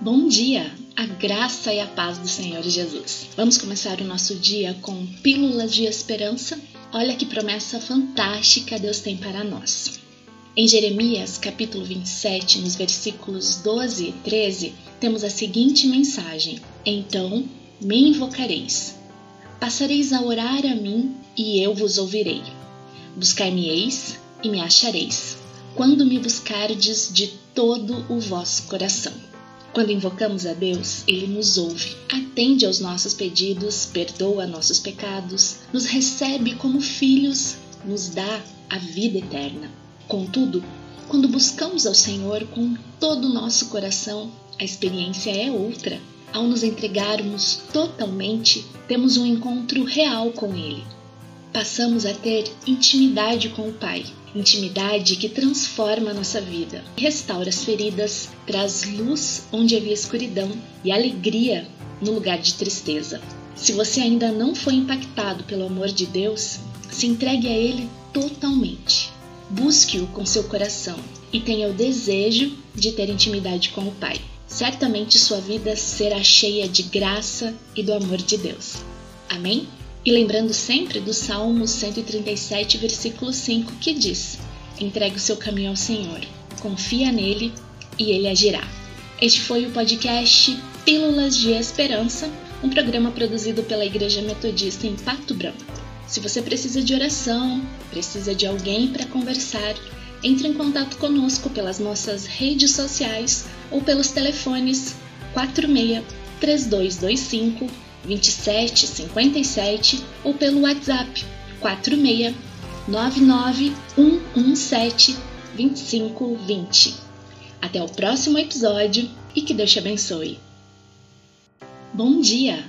Bom dia, a graça e a paz do Senhor Jesus. Vamos começar o nosso dia com pílulas de esperança. Olha que promessa fantástica Deus tem para nós. Em Jeremias, capítulo 27, nos versículos 12 e 13, temos a seguinte mensagem: Então me invocareis, passareis a orar a mim e eu vos ouvirei. Buscar-me-eis e me achareis, quando me buscardes de todo o vosso coração. Quando invocamos a Deus, Ele nos ouve, atende aos nossos pedidos, perdoa nossos pecados, nos recebe como filhos, nos dá a vida eterna. Contudo, quando buscamos ao Senhor com todo o nosso coração, a experiência é outra. Ao nos entregarmos totalmente, temos um encontro real com Ele. Passamos a ter intimidade com o Pai, intimidade que transforma a nossa vida, restaura as feridas, traz luz onde havia escuridão e alegria no lugar de tristeza. Se você ainda não foi impactado pelo amor de Deus, se entregue a Ele totalmente. Busque-o com seu coração e tenha o desejo de ter intimidade com o Pai. Certamente sua vida será cheia de graça e do amor de Deus. Amém? E lembrando sempre do Salmo 137, versículo 5, que diz: Entregue o seu caminho ao Senhor, confia nele e ele agirá. Este foi o podcast Pílulas de Esperança, um programa produzido pela Igreja Metodista em Pato Branco. Se você precisa de oração, precisa de alguém para conversar, entre em contato conosco pelas nossas redes sociais ou pelos telefones 46 3225 2757 ou pelo WhatsApp 46 99 117 2520. Até o próximo episódio e que Deus te abençoe. Bom dia!